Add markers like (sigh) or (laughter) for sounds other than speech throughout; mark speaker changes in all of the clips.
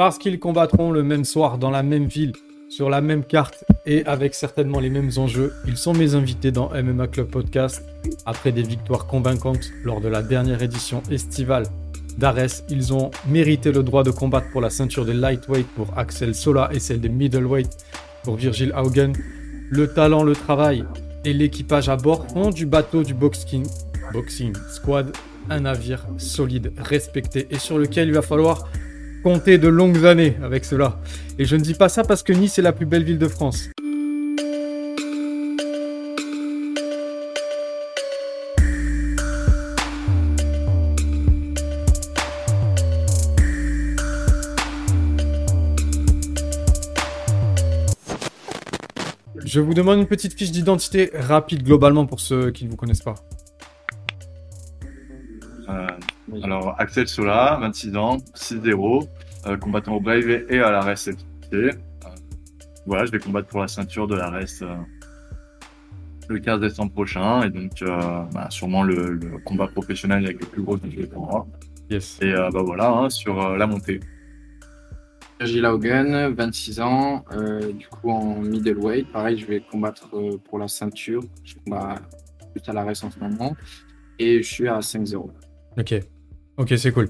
Speaker 1: Parce qu'ils combattront le même soir dans la même ville, sur la même carte et avec certainement les mêmes enjeux, ils sont mes invités dans MMA Club Podcast. Après des victoires convaincantes lors de la dernière édition estivale d'Ares, ils ont mérité le droit de combattre pour la ceinture des lightweight pour Axel Sola et celle des middleweight pour Virgil Haugen. Le talent, le travail et l'équipage à bord font du bateau du boxing, boxing squad un navire solide, respecté et sur lequel il va falloir compter de longues années avec cela. Et je ne dis pas ça parce que Nice est la plus belle ville de France. Je vous demande une petite fiche d'identité rapide globalement pour ceux qui ne vous connaissent pas.
Speaker 2: Euh, alors, Axel Sola, 26 ans, 6-0, euh, combattant au Brave et à la REST euh, voilà, je vais combattre pour la ceinture de la REST le 15 décembre prochain et donc bah, sûrement le, combat professionnel avec le plus gros défi pour moi.
Speaker 1: Yes.
Speaker 2: Et bah voilà, hein, sur la montée.
Speaker 3: Virgil Haugen, 26 ans, euh, du coup en middleweight. Pareil, je vais combattre euh, pour la ceinture. Je combats plus à l'arrêt en ce moment. Et je suis à 5-0.
Speaker 1: Ok, ok, c'est cool.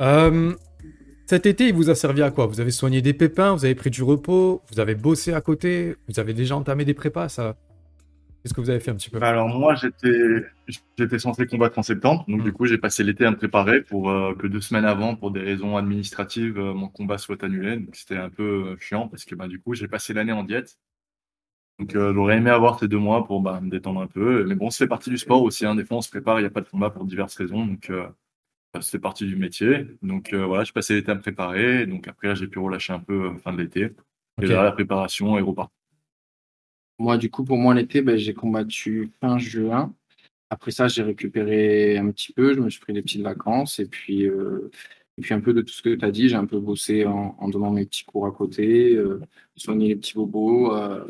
Speaker 1: Euh, cet été, il vous a servi à quoi? Vous avez soigné des pépins, vous avez pris du repos, vous avez bossé à côté, vous avez déjà entamé des prépas, ça? Qu'est-ce que vous avez fait un petit peu?
Speaker 2: Bah, Alors moi, j'étais j'étais censé combattre en septembre, donc du hmm. coup, j'ai passé l'été à me préparer pour euh, que deux semaines avant, pour des raisons administratives, euh, mon combat soit annulé. Donc c'était un peu euh, chiant parce que bah, du coup, j'ai passé l'année en diète. Donc j'aurais aimé avoir ces deux mois pour bah, me détendre un peu. Mais bon, c'est partie du sport aussi. Hein. Des fois, on se prépare, il n'y a pas de combat pour diverses raisons. Donc c'est partie du métier. Donc voilà, j'ai passé l'été à me préparer. Donc après, j'ai pu relâcher un peu fin de l'été. Et là, la préparation est repartie.
Speaker 3: Moi, du coup, pour moi, l'été, ben, j'ai combattu fin juin. Après ça, j'ai récupéré un petit peu, je me suis pris des petites vacances et puis, euh, et puis un peu de tout ce que tu as dit, j'ai un peu bossé en, en, donnant mes petits cours à côté, euh, soigner les petits bobos, euh,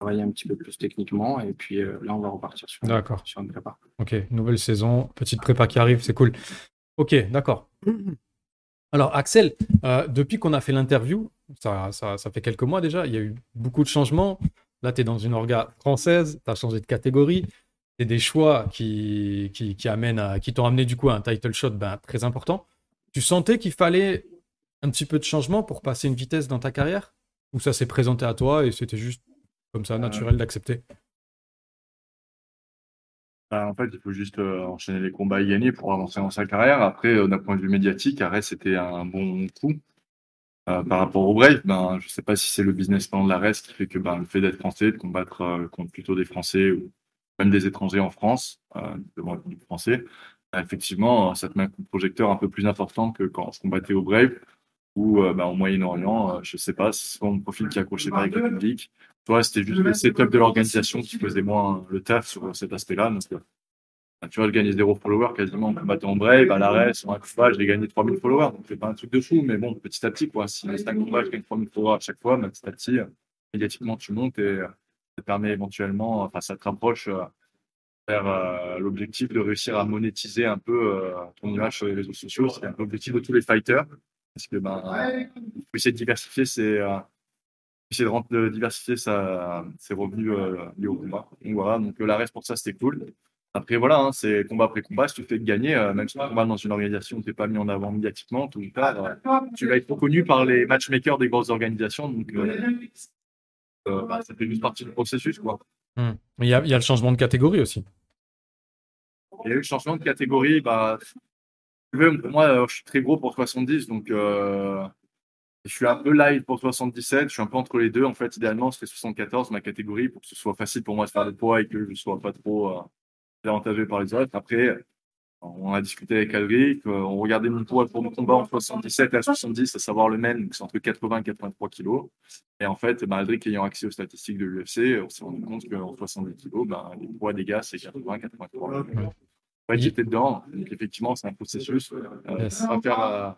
Speaker 3: travailler un petit peu plus techniquement et puis euh, là, on va repartir sur, sur une prépa.
Speaker 1: Ok, nouvelle saison, petite prépa qui arrive, c'est cool. Ok, d'accord. Alors, Axel, euh, depuis qu'on a fait l'interview, ça, ça, ça fait quelques mois déjà, il y a eu beaucoup de changements. Là, tu es dans une orga française, tu as changé de catégorie. C'est des choix qui, qui, amènent à, qui t'ont amené du coup à un title shot ben, très important. Tu sentais qu'il fallait un petit peu de changement pour passer une vitesse dans ta carrière? Ou ça s'est présenté à toi et c'était juste comme ça, naturel d'accepter?
Speaker 2: Bah, en fait, il faut juste euh, enchaîner les combats et gagner pour avancer dans sa carrière. Après, euh, d'un point de vue médiatique, Arrêt, c'était un bon coup. Euh, par rapport au Brave, ben, je ne sais pas si c'est le business plan de la reste qui fait que ben, le fait d'être français, de combattre contre plutôt des Français ou même des étrangers en France, devant le français, ben, effectivement, ça te met un coup de projecteur un peu plus important que quand on combattait au Brave ou ben, au Moyen-Orient. je ne sais pas, c'est soit mon profil qui accrochait pas avec le public, c'était juste le setup de l'organisation qui faisait moins le taf sur cet aspect-là. Donc, tu vois, je gagnais zéro follower quasiment en combattant en brave, à l'arrêt, sur un combat, j'ai gagné 3000 followers. Donc, c'est pas un truc de fou, mais bon, petit à petit, quoi. Si c'est un combat, je gagne 3000 followers à chaque fois, mais petit à petit, médiatiquement, tu montes et euh, ça te permet éventuellement, enfin, ça te rapproche euh, vers euh, l'objectif de réussir à monétiser un peu ton image sur les réseaux sociaux. C'est un peu l'objectif de tous les fighters. Parce que, ben, il faut essayer de diversifier ses, essayer de, de diversifier sa, ses revenus liés au combat. Donc voilà, donc l'arrêt pour ça, c'était cool. Après, voilà, hein, c'est combat après combat. Si tu fais gagner, euh, même si tu combats dans une organisation où tu n'es pas mis en avant médiatiquement, tout tard, euh, tu vas être reconnu par les matchmakers des grosses organisations. Donc, euh, bah, ça fait juste partie du processus. Quoi.
Speaker 1: Hmm. Il, y a, il y, a, le changement de catégorie aussi.
Speaker 2: Il y a eu le changement de catégorie. Bah, pour moi, je suis très gros pour 70, donc je suis un peu light pour 77. Je suis un peu entre les deux. En fait, idéalement, c'est 74 ma catégorie pour que ce soit facile pour moi de faire le poids et que je ne sois pas trop avantagé par les autres. Après, on a discuté avec Alric, euh, on regardait mon poids pour mon combat en 77 à 70, à savoir le même, c'est entre 80 et 83 kilos. Et en fait, Aldric ayant accès aux statistiques de l'UFC, on s'est rendu compte qu'en 70 kilos, ben, les poids des gars, c'est 80, 83. Ouais, j'étais dedans, donc effectivement, c'est un processus. Euh, faire, euh,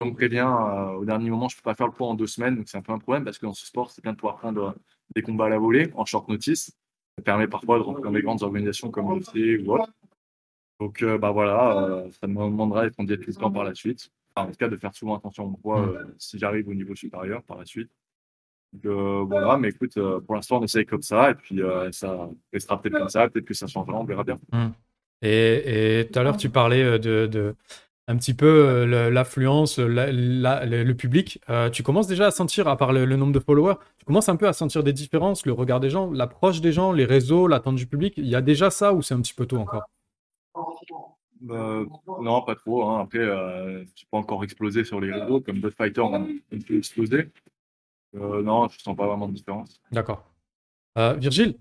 Speaker 2: on me prévient, euh, au dernier moment, je ne peux pas faire le poids en deux semaines, donc c'est un peu un problème parce que dans ce sport, c'est bien de pouvoir prendre des combats à la volée en short notice. Ça permet parfois de rentrer dans des grandes organisations comme l'OC ou autre. Donc, euh, bah voilà, euh, ça me demandera d'être en temps par la suite. en tout cas, de faire souvent attention au poids euh, si j'arrive au niveau supérieur par la suite. Donc, euh, voilà, mais écoute, euh, pour l'instant, on essaye comme ça, et puis euh, ça restera peut-être comme ça, peut-être que ça changera, on verra bien.
Speaker 1: Et et tout à l'heure, tu parlais euh, de un petit peu euh, l'affluence, la- la- le, le public. Euh, tu commences déjà à sentir, à part le, le nombre de followers, tu commences un peu à sentir des différences, le regard des gens, l'approche des gens, les réseaux, l'attente du public. Il y a déjà ça ou c'est un petit peu tôt encore?
Speaker 2: Euh, non, pas trop. Hein. Après, euh, je pas encore explosé sur les réseaux, comme d'autres fighters ont un peu explosé. Euh, non, je sens pas vraiment de différence.
Speaker 1: D'accord. Euh, Virgile,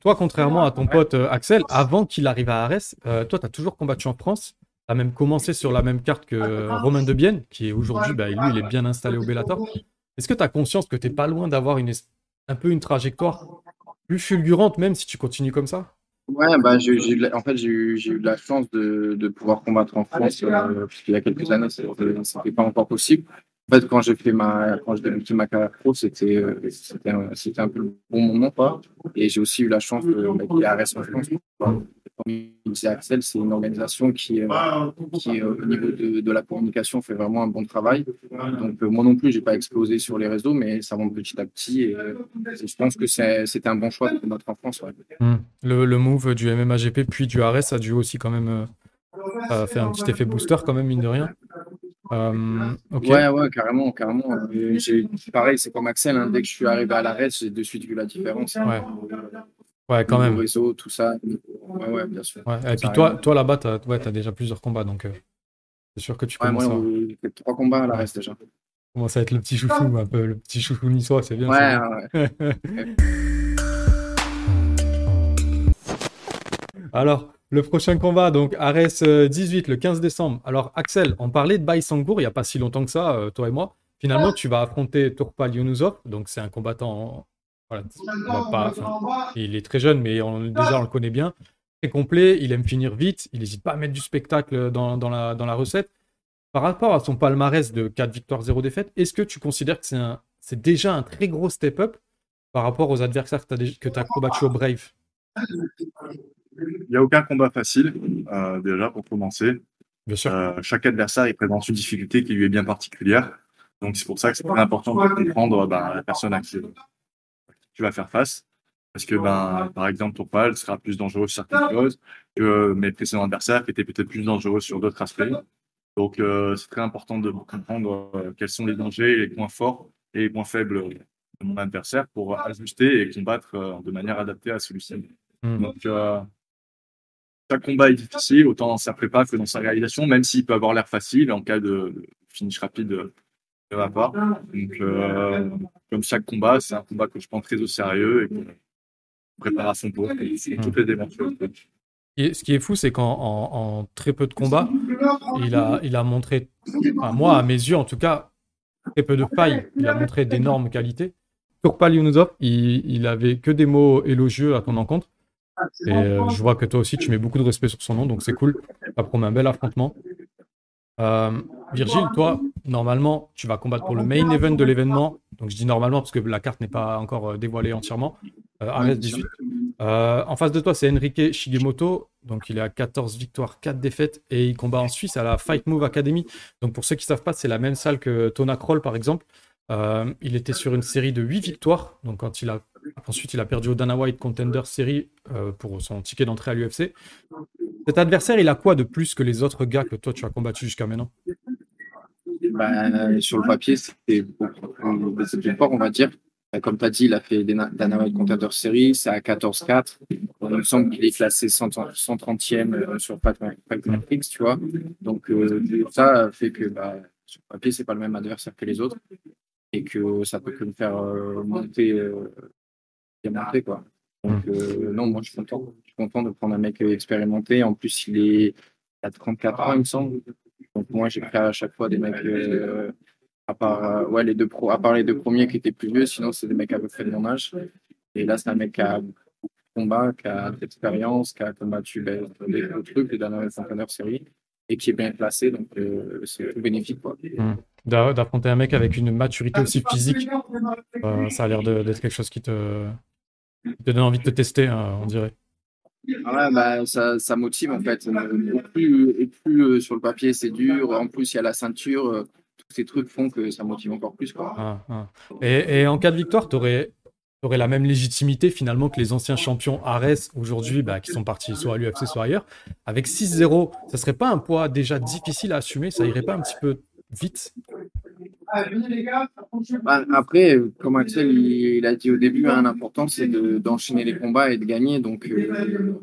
Speaker 1: toi, contrairement à ton pote euh, Axel, avant qu'il arrive à Arès, euh, toi, tu as toujours combattu en France. As même commencé sur la même carte que euh, Romain Debienne, qui est aujourd'hui, bah, lui, il est bien installé au Bellator. Est-ce que tu as conscience que tu pas loin d'avoir une, un peu une trajectoire plus fulgurante, même si tu continues comme ça?
Speaker 3: Ouais, bah, j'ai, j'ai eu de la- en fait, j'ai eu, j'ai eu de la chance de, de pouvoir combattre en France, euh, parce qu'il y a quelques années, c'était, c'était pas encore possible. En fait, quand j'ai fait ma, quand j'ai débuté ma carrière pro, c'était, euh, c'était, un, c'était un peu le bon moment. Et j'ai aussi eu la chance de, ait Arès en France. disait Axel, c'est une organisation qui, euh, qui euh, au niveau de, de la communication, fait vraiment un bon travail. Donc, moi non plus, j'ai pas explosé sur les réseaux, mais ça monte petit à petit. Et, je pense que c'est, c'était un bon choix de combattre en France.
Speaker 1: Hmm. Le, le move du MMAGP puis du Arès a dû aussi quand même faire un petit effet booster, quand même, mine de rien. Euh, ok.
Speaker 3: Ouais, ouais, carrément, carrément. Pareil, c'est comme Axel, hein, dès que je suis arrivé à l'arrêt, j'ai de suite vu la différence.
Speaker 1: Ouais. Ouais, quand
Speaker 3: Le
Speaker 1: même.
Speaker 3: réseau, tout ça. Ouais, ouais, bien sûr.
Speaker 1: Ouais. Et puis
Speaker 3: Ça
Speaker 1: toi,
Speaker 3: arrive.
Speaker 1: toi là-bas, tu as, ouais, t'as déjà plusieurs combats, donc euh, c'est sûr que tu
Speaker 3: Ouais,
Speaker 1: commences,
Speaker 3: moi,
Speaker 1: à,
Speaker 3: j'ai fait trois combats à l'arrêt déjà.
Speaker 1: commences à être le petit chouchou, un peu, le petit chouchou niçois, c'est bien.
Speaker 3: Ouais,
Speaker 1: bien.
Speaker 3: ouais. (laughs)
Speaker 1: Alors, le prochain combat, donc Arès euh, 18, le 15 décembre. Alors, Axel, on parlait de Baïsangour il n'y a pas si longtemps que ça, euh, toi et moi. Finalement, tu vas affronter Tourpal Younusov, donc c'est un combattant. Voilà, on va pas, enfin, il est très jeune, mais on- déjà on le connaît bien. Très complet, il aime finir vite, il n'hésite pas à mettre du spectacle dans, dans la, dans la recette. Par rapport à son palmarès de 4 victoires, 0 défaites, est-ce que tu considères que c'est un- c'est déjà un très gros step-up par rapport aux adversaires que tu as, combattu au Brave?
Speaker 2: Il n'y a aucun combat facile, euh, déjà, pour commencer.
Speaker 1: Bien sûr.
Speaker 2: Euh, chaque adversaire, il présente une difficulté qui lui est bien particulière. Donc, c'est pour ça que c'est très important de comprendre ben, la personne à qui tu vas faire face. Parce que, ben, par exemple, ton pal sera plus dangereux sur certaines choses que mes précédents adversaires qui étaient peut-être plus dangereux sur d'autres aspects. Donc, euh, c'est très important de comprendre euh, quels sont les dangers, les points forts et les points faibles de mon adversaire pour ajuster et combattre euh, de manière adaptée à celui-ci.
Speaker 1: Hmm.
Speaker 2: Donc, euh, chaque combat est difficile, autant dans sa prépa que dans sa réalisation, même s'il peut avoir l'air facile en cas de, finish rapide euh, de ma part. Donc, euh, comme chaque combat, c'est un combat que je prends très au sérieux et je prépare à son tour. Et c'est toutes les.
Speaker 1: Et ce qui est fou, c'est qu'en en, en très peu de combats, il a, il a montré, enfin, moi, à mes yeux en tout cas, très peu de failles. Il a montré d'énormes qualités. Turpal Younusov, il, il avait que des mots élogieux à ton encontre. Et euh, je vois que toi aussi, tu mets beaucoup de respect sur son nom, donc c'est cool. Ça promet un bel affrontement. Euh, Virgile, toi, normalement, tu vas combattre pour le main event de l'événement. Donc je dis normalement parce que la carte n'est pas encore euh, dévoilée entièrement. Euh, Ares 18. Euh, en face de toi, c'est Enrique Shigemoto. Donc, il est à 14 victoires, 4 défaites. Et il combat en Suisse à la Fight Move Academy. Donc, pour ceux qui ne savent pas, c'est la même salle que Tona Kroll, par exemple. Il était sur une série de 8 victoires. Donc, quand il a... ensuite, il a perdu au Dana White Contender Series euh, pour son ticket d'entrée à l'UFC. Cet adversaire, il a quoi de plus que les autres gars que toi, tu as combattu jusqu'à maintenant?
Speaker 3: Bah, sur le papier, beaucoup plus fort, on va dire. Bah, Comme tu as dit, il a fait Dana White Contender Series, c'est à 14-4. Il me semble qu'il est classé 100 130e euh, sur Fight Fight Matrix, tu vois. Donc, euh, ça fait que bah, sur le papier, c'est pas le même adversaire que les autres et que ça peut que me faire euh, monter, quoi. Donc, euh, non, moi, je suis content. Je suis content de prendre un mec expérimenté. En plus, il est à 34 ans, il me semble. Donc, moi, j'ai pris à chaque fois des mecs, euh, à part, euh, ouais, les deux pro, à part les deux premiers qui étaient plus vieux, sinon, c'est des mecs à peu près de mon âge. Et là, c'est un mec qui a beaucoup de combat, qui a de l'expérience, qui a combattu ben, des gros trucs, les dernières championnats série, et qui est bien placé. Donc, euh, c'est tout bénéfique, quoi.
Speaker 1: D'a- D'affronter un mec avec une maturité aussi physique, euh, ça a l'air d'être quelque chose qui te... te donne envie de te tester, hein, on dirait.
Speaker 3: Ah ouais, bah, ça, ça motive en fait. Au plus, et plus euh, sur le papier c'est dur, en plus il y a la ceinture, euh, tous ces trucs font que ça motive encore plus. Quoi.
Speaker 1: Ah, ah. Et, et en cas de victoire, tu aurais, la même légitimité finalement que les anciens champions Ares aujourd'hui bah, qui sont partis soit à l'UFC soit ailleurs. Avec 6-0, ça serait pas un poids déjà difficile à assumer? Ça irait pas un petit peu vite?
Speaker 3: Bah, après, comme Axel il, a dit au début, hein, l'important c'est d'enchaîner les combats et de gagner. Donc, euh,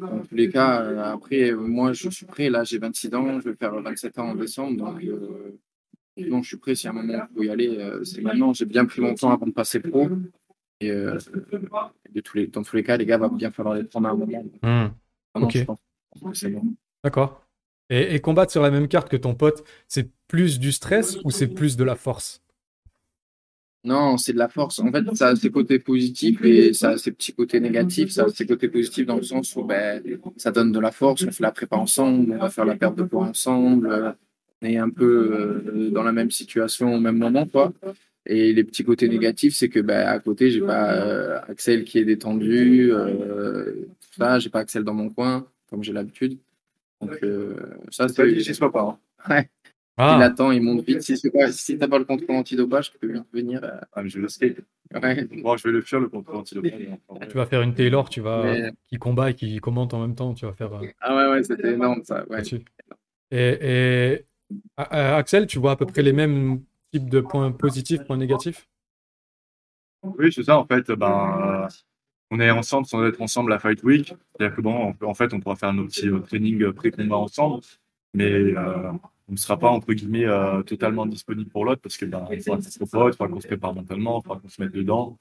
Speaker 3: dans tous les cas, euh, après, moi je suis prêt. Là, j'ai 26 ans, je vais faire 27 ans en décembre. Donc, euh, je suis prêt. Si à un moment il faut y aller, c'est maintenant. J'ai bien pris mon temps avant de passer pro. Et de tous les, dans tous les cas, les gars, va bien falloir les prendre à un moment.
Speaker 1: Hmm. ok. D'accord. Et, combattre sur la même carte que ton pote, c'est plus du stress ou c'est plus de la force?
Speaker 3: Non, c'est de la force. En fait, ça a ses côtés positifs et ça a ses petits côtés négatifs. Ça a ses côtés positifs dans le sens où ben, ça donne de la force. On fait la prépa ensemble, on va faire la perte de poids ensemble. On est un peu euh, dans la même situation au même moment, quoi. Et les petits côtés négatifs, c'est que ben, à côté, j'ai pas euh, Axel qui est détendu, euh, tout ça, j'ai pas Axel dans mon coin, comme j'ai l'habitude. Donc, euh, ça, c'est.
Speaker 2: Chez soi pas.
Speaker 3: Hein. Ouais. Ah. Il attend, il monte vite. Si, si t'as pas le contrôle antidopage, tu peux vite venir. Euh...
Speaker 2: Ah, mais je vais le skate. Ouais. Bon, je vais le faire, le contrôle antidopage.
Speaker 1: Tu vas faire une Taylor, tu vas. qui combat et qui commente en même temps. Tu vas faire. Euh,
Speaker 3: ah ouais, ouais, c'était énorme ça. Ouais.
Speaker 1: Et, et... Axel, tu vois à peu près les mêmes types de points positifs, points négatifs?
Speaker 2: Oui, c'est ça en fait. Ben, on est ensemble sans être ensemble à Fight Week. C'est-à-dire que bon, en fait, on pourra faire nos petits euh, trainings euh, pré-combat ensemble, mais euh, on ne sera pas entre guillemets totalement disponible pour l'autre parce que ben, il faudra qu'on se il faudra qu'on se prépare mentalement, il faudra qu'on se mette dedans.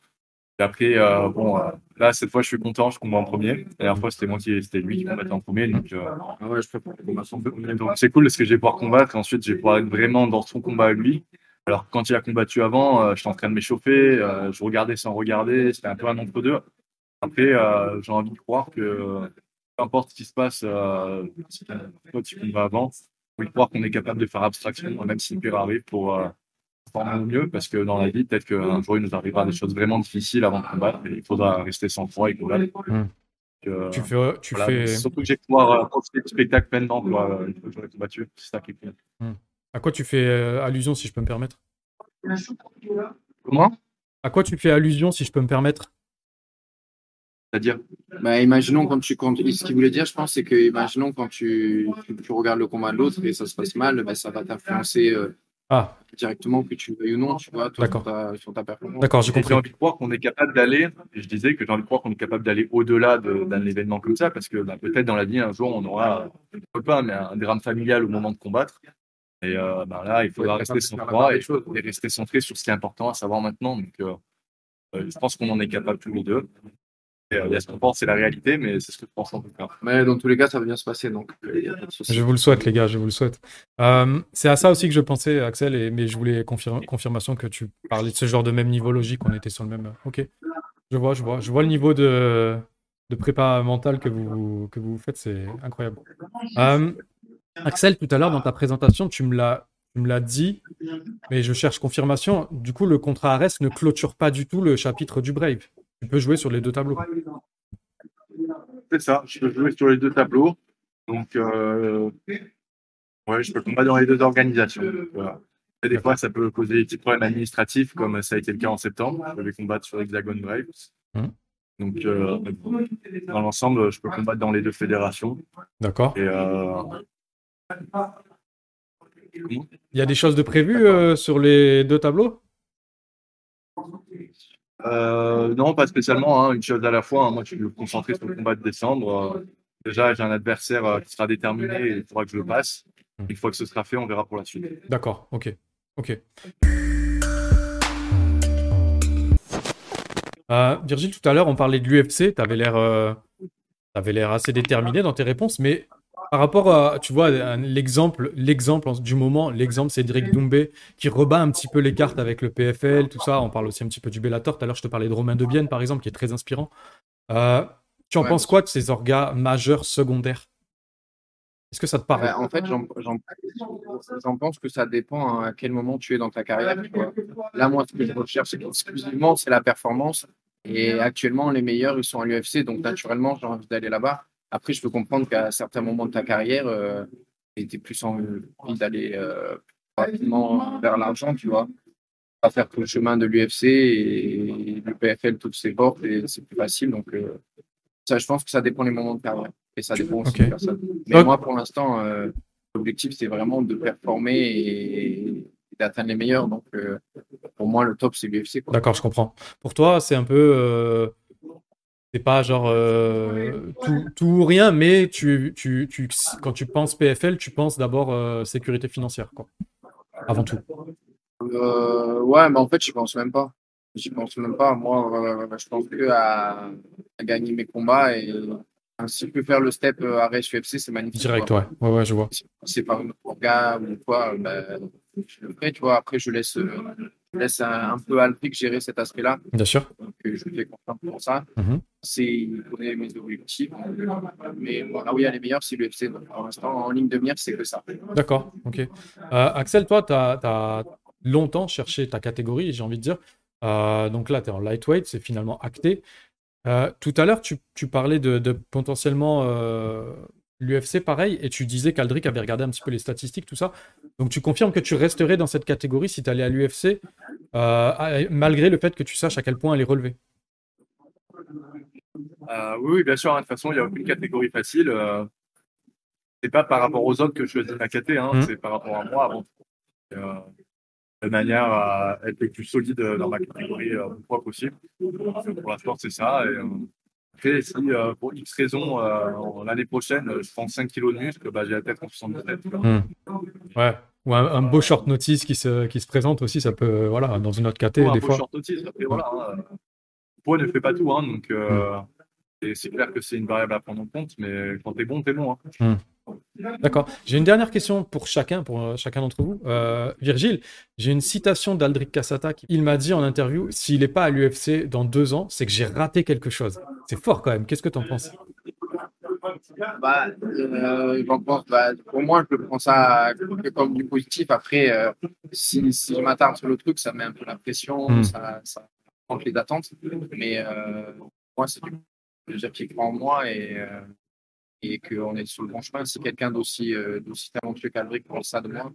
Speaker 2: Et après, bon, là cette fois, je suis content, je combats en premier. La dernière fois, c'était moi qui, c'était lui qui combattait en premier, donc,
Speaker 3: ah ouais, je
Speaker 2: donc c'est cool parce que je vais pouvoir combattre. Et ensuite, je vais pouvoir être vraiment dans son combat à lui. Alors quand il a combattu avant, je suis en train de m'échauffer, je regardais sans regarder, c'était un peu un entre-deux. Après, euh, j'ai envie de croire que peu importe ce qui se passe, euh, toi, tu combats avant, envie de croire qu'on est capable de faire abstraction, même si pire arrive, pour euh, former au mieux, parce que dans la vie, peut-être qu'un jour, il nous arrivera des choses vraiment difficiles avant de combattre, et il faudra rester sans foi et combattre.
Speaker 1: Mmh. Euh, tu fais, tu fais...
Speaker 2: Surtout que j'ai pouvoir euh, profiter du spectacle pleinement quoi, une fois que j'aurai combattu. C'est ça qui est cool.
Speaker 1: Mmh. À quoi tu fais allusion, si je peux me permettre?
Speaker 2: Comment?
Speaker 3: À
Speaker 1: quoi tu fais allusion, si je peux me permettre?
Speaker 2: C'est-à-dire
Speaker 3: bah, Imaginons quand tu. Quand, ce qu'il voulait dire, je pense, c'est que, imaginons quand tu, tu, regardes le combat de l'autre et ça se passe mal, bah, ça va t'influencer euh,
Speaker 1: ah.
Speaker 3: directement, que tu veuilles ou non, tu vois, toi, sur, ta, sur, ta, performance.
Speaker 1: D'accord, j'ai compris.
Speaker 2: J'ai envie de croire qu'on est capable d'aller, et je disais que j'ai envie de croire qu'on est capable d'aller au-delà d'un événement comme ça, parce que bah, peut-être dans la vie, un jour, on aura, pas, mais un drame familial au moment de combattre. Et euh, bah, là, il faudra rester centré et, et, rester centré sur ce qui est important à savoir maintenant. Donc, euh, je pense qu'on en est capable tous les deux. Euh, il y a ce qu'on pense, c'est la réalité, mais c'est ce que je pense en tout cas.
Speaker 3: Mais dans tous les cas, ça va bien se passer. Donc, euh,
Speaker 1: je vous le souhaite, les gars, je vous le souhaite. Euh, c'est à ça aussi que je pensais, Axel, et, mais je voulais confirmation que tu parlais de ce genre de même niveau logique, on était sur le même. Ok, je vois, je vois. Je vois le niveau de, de prépa mentale que vous, que vous faites, c'est incroyable. Axel, tout à l'heure, dans ta présentation, tu me l'as. Tu me l'as dit, mais je cherche confirmation. Du coup, le contrat Ares ne clôture pas du tout le chapitre du Brave. Tu peux jouer sur les deux tableaux.
Speaker 2: C'est ça, je peux jouer sur les deux tableaux. Donc, euh, ouais, je peux combattre dans les deux organisations. Et des fois, ça peut causer des petits problèmes administratifs, comme ça a été le cas en septembre. Je vais combattre sur Hexagon Braves. Hum. Donc, euh, dans l'ensemble, je peux combattre dans les deux fédérations.
Speaker 1: D'accord.
Speaker 2: Euh,
Speaker 1: Il y a des choses de prévues sur les deux tableaux?
Speaker 2: Euh, non, pas spécialement. Hein, une chose à la fois. Hein. Moi, je suis concentré sur le combat de décembre. Euh, déjà, j'ai un adversaire euh, qui sera déterminé et il faudra que je le passe. Hmm. Une fois que ce sera fait, on verra pour la suite.
Speaker 1: D'accord, ok. ok. Virgile, tout à l'heure, on parlait de l'UFC. Tu avais l'air assez déterminé dans tes réponses, mais par rapport à, tu vois, l'exemple, l'exemple du moment, l'exemple c'est Drake Doumbé qui rebat un petit peu les cartes avec le PFL, tout ça. On parle aussi un petit peu du Bellator. Tout à l'heure, je te parlais de Romain Debienne, par exemple, qui est très inspirant. Euh, tu en penses quoi de ces orgas majeurs secondaires? Est-ce que ça te parle?
Speaker 3: En fait, j'en pense que ça dépend à quel moment tu es dans ta carrière. Là, moi, ce que je recherche exclusivement, c'est la performance. Et actuellement, les meilleurs, ils sont à l'UFC, donc naturellement, j'ai envie d'aller là-bas. Après, je peux comprendre qu'à certains moments de ta carrière, euh, tu étais plus envie d'aller euh, rapidement vers l'argent, tu vois. Pas faire tout le chemin de l'UFC et le PFL, toutes ses portes, et c'est plus facile. Donc, euh, ça, je pense que ça dépend des moments de carrière. Et ça dépend aussi
Speaker 1: Ok.
Speaker 3: des personnes. Mais moi, pour l'instant, euh, l'objectif, c'est vraiment de performer et, d'atteindre les meilleurs. Donc, pour moi, le top, c'est l'UFC.
Speaker 1: D'accord, je comprends. Pour toi, c'est un peu. C'est pas genre euh, tout, tout ou rien, mais tu, tu, tu, quand tu penses PFL, tu penses d'abord euh, sécurité financière, quoi. Avant tout.
Speaker 3: Euh, ouais, mais en fait, j'y pense même pas. J'y pense même pas. Moi, je pense que à, à gagner mes combats et enfin, si je peux faire le step arrêt UFC, c'est magnifique.
Speaker 1: Direct,
Speaker 3: quoi.
Speaker 1: ouais. Ouais, ouais, je vois.
Speaker 3: C'est par une orga ou quoi, je le ferai, tu vois. Après, je laisse, je laisse un, un peu Alpic gérer cet aspect-là.
Speaker 1: Bien sûr.
Speaker 3: Euh, je fais confiance pour ça.
Speaker 1: Mhm.
Speaker 3: C'est il connaît mes objectifs. Mais voilà, oui, elle est meilleure, c'est l'UFC. Pour l'instant, en ligne de mire, c'est que ça.
Speaker 1: D'accord, ok. Euh, Axel, toi, tu as, longtemps cherché ta catégorie, j'ai envie de dire. Euh, donc là, tu es en lightweight, c'est finalement acté. Euh, tout à l'heure, tu, tu parlais de, de potentiellement l'UFC, pareil, et tu disais qu'Aldric avait regardé un petit peu les statistiques, tout ça. Donc tu confirmes que tu resterais dans cette catégorie si tu allais à l'UFC, euh, malgré le fait que tu saches à quel point elle est relevée.
Speaker 2: Euh, oui, bien sûr. hein, de toute façon, il n'y a aucune catégorie facile. Euh, c'est pas par rapport aux autres que je choisis ma caté, hein,
Speaker 1: Mhm.
Speaker 2: c'est par rapport à moi avant euh, de manière à être le plus solide dans ma catégorie euh, le fois possible. Donc, pour l'instant, c'est ça. Et, euh, après, si euh, pour X raison, euh, l'année prochaine, euh, je prends 5 kilos de muscle, bah, j'ai la tête en 77. tu vois.
Speaker 1: Mhm. Ouais. Ou un, un beau short notice qui se, qui se présente aussi, ça peut, voilà, dans une autre
Speaker 2: un
Speaker 1: des
Speaker 2: peu
Speaker 1: fois.
Speaker 2: short notice, après, voilà, hein, le poids ne fait pas tout. Hein, donc, euh,
Speaker 1: Mm.
Speaker 2: et c'est clair que c'est une variable à prendre en compte, mais quand t'es bon, t'es bon. Hein.
Speaker 1: D'accord. J'ai une dernière question pour chacun, pour euh, chacun d'entre vous. Euh, Virgile, j'ai une citation d'Aldric Cassata. qui- Il m'a dit en interview s'il n'est pas à l'UFC dans deux ans, c'est que j'ai raté quelque chose. C'est fort quand même. Qu'est-ce que tu en penses?
Speaker 3: Bah, euh, j'en pense, bah, pour moi, je prends ça comme du positif. Après, euh, si, si je m'attarde sur le truc, ça met un peu la pression,
Speaker 1: Mm.
Speaker 3: ça, ça augmente les attentes. Mais euh, moi, c'est du plaisir qui croit en moi et, euh, et qu'on est sur le bon chemin. Si quelqu'un d'aussi euh, d'aussi talentueux qu'Albric pense ça de moi,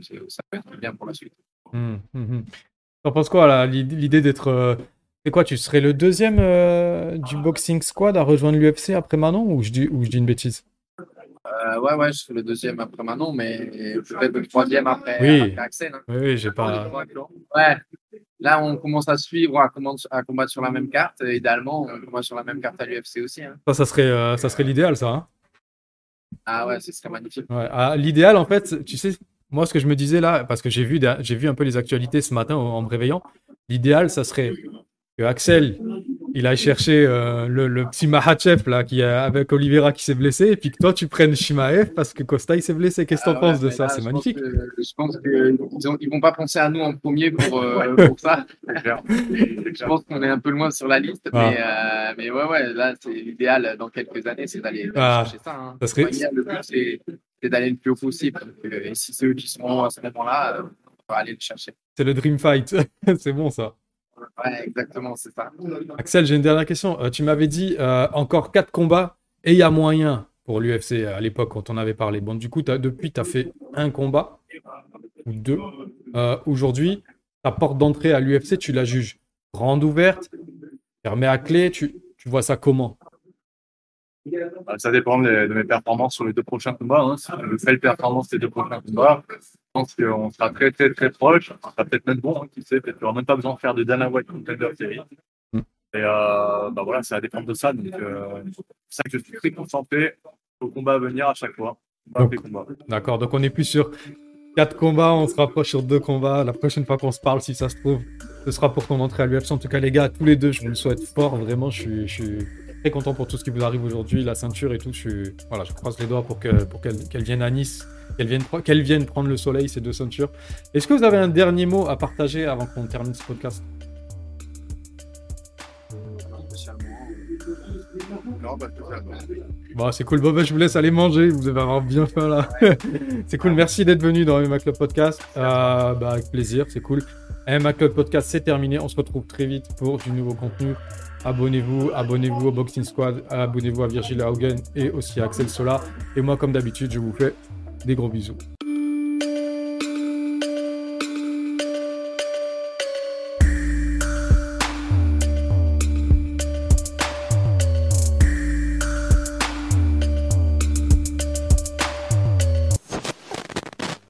Speaker 3: ça peut être bien pour la suite.
Speaker 1: Hum, hum, hum. T'en penses quoi L'idée d'être. C'est quoi Tu serais le deuxième euh, du boxing squad à rejoindre l'UFC après Manon ou je dis, ou je dis une bêtise?
Speaker 3: Euh, ouais, ouais, je suis le deuxième après Manon, mais peut-être le troisième après,
Speaker 1: Oui.
Speaker 3: après Axel. hein.
Speaker 1: Oui, oui, j'ai pas.
Speaker 3: Ouais. Là, on commence à suivre, à, à combattre sur la même carte. Euh, Idéalement, on combat sur la même carte à l'UFC aussi. hein.
Speaker 1: Ça, ça serait, euh, ça serait l'idéal, ça. hein
Speaker 3: Ah ouais, ce serait magnifique.
Speaker 1: Ouais, ah, l'idéal, en fait, tu sais, moi, ce que je me disais là, parce que j'ai vu, j'ai vu un peu les actualités ce matin en me réveillant, l'idéal, ça serait que Axel, il aille chercher euh, le, le petit Mahachev là, qui est avec Oliveira qui s'est blessé, et puis que toi, tu prennes Shimaev parce que Costa, il s'est blessé. Qu'est-ce que
Speaker 3: Ah
Speaker 1: t'en
Speaker 3: ouais,
Speaker 1: penses de ça C'est magnifique.
Speaker 3: pense que- je pense qu'ils ils vont pas penser à nous en premier pour, euh, pour ça. Je pense qu'on est un peu loin sur la liste.
Speaker 1: Ah.
Speaker 3: Mais, euh, mais ouais, ouais, là, c'est l'idéal dans quelques années, c'est d'aller
Speaker 1: Ah.
Speaker 3: chercher ça. hein.
Speaker 1: Ça serait-
Speaker 3: Le but, c'est d'aller le plus haut possible. Et si c'est eux qui seront à ce moment-là, on va aller le chercher.
Speaker 1: C'est le Dream Fight. (laughs) c'est bon, ça.
Speaker 3: Ouais, exactement, c'est ça.
Speaker 1: Axel, j'ai une dernière question. Euh, tu m'avais dit euh, encore quatre combats et il y a moyen pour l'UFC à l'époque quand on avait parlé. Bon, du coup, depuis, tu as fait un combat ou deux. Euh, Aujourd'hui, ta porte d'entrée à l'UFC, tu la juges grande ouverte, fermée à clé. Tu, tu vois ça comment?
Speaker 2: Bah, Ça dépend de, de mes performances sur les deux prochains combats. Hein. Si je fais le performance des deux prochains combats, je pense qu'on sera très très très proche. Ça sera peut-être même bon, hein, qui sait, peut-être qu'on n'aura même pas besoin de faire de Dana White Contender Series.
Speaker 1: Mm.
Speaker 2: Et euh, bah voilà, ça va dépendre de ça. Donc euh, c'est pour ça que je suis très concentré au combat à venir à chaque fois.
Speaker 1: Donc-. D'accord, donc on est plus sur quatre combats, on se rapproche sur deux combats. La prochaine fois qu'on se parle, si ça se trouve, ce sera pour ton entrée à l'UFC. En tout cas, les gars, tous les deux, je vous le souhaite fort. Vraiment, je suis, je suis très content pour tout ce qui vous arrive aujourd'hui, la ceinture et tout. Je, suis, voilà, je croise les doigts pour qu'elle pour qu'elle qu'elle vienne à Nice, qu'elle vienne, qu'elle vienne prendre le soleil, ces deux ceintures. Est-ce que vous avez un dernier mot à partager avant qu'on termine ce podcast?
Speaker 2: Non, bah.
Speaker 1: Bon, c'est cool. Bon, bah, je vous laisse aller manger. Vous avez avoir bien faim là. (laughs) c'est cool. Merci d'être venu dans MMA Club Podcast. Euh, bah, avec plaisir. C'est cool. MMA Club Podcast, c'est terminé. On se retrouve très vite pour du nouveau contenu. Abonnez-vous, abonnez-vous au Boxing Squad, abonnez-vous à Virgil Haugen et aussi à Axel Sola. Et moi, comme d'habitude, je vous fais des gros bisous.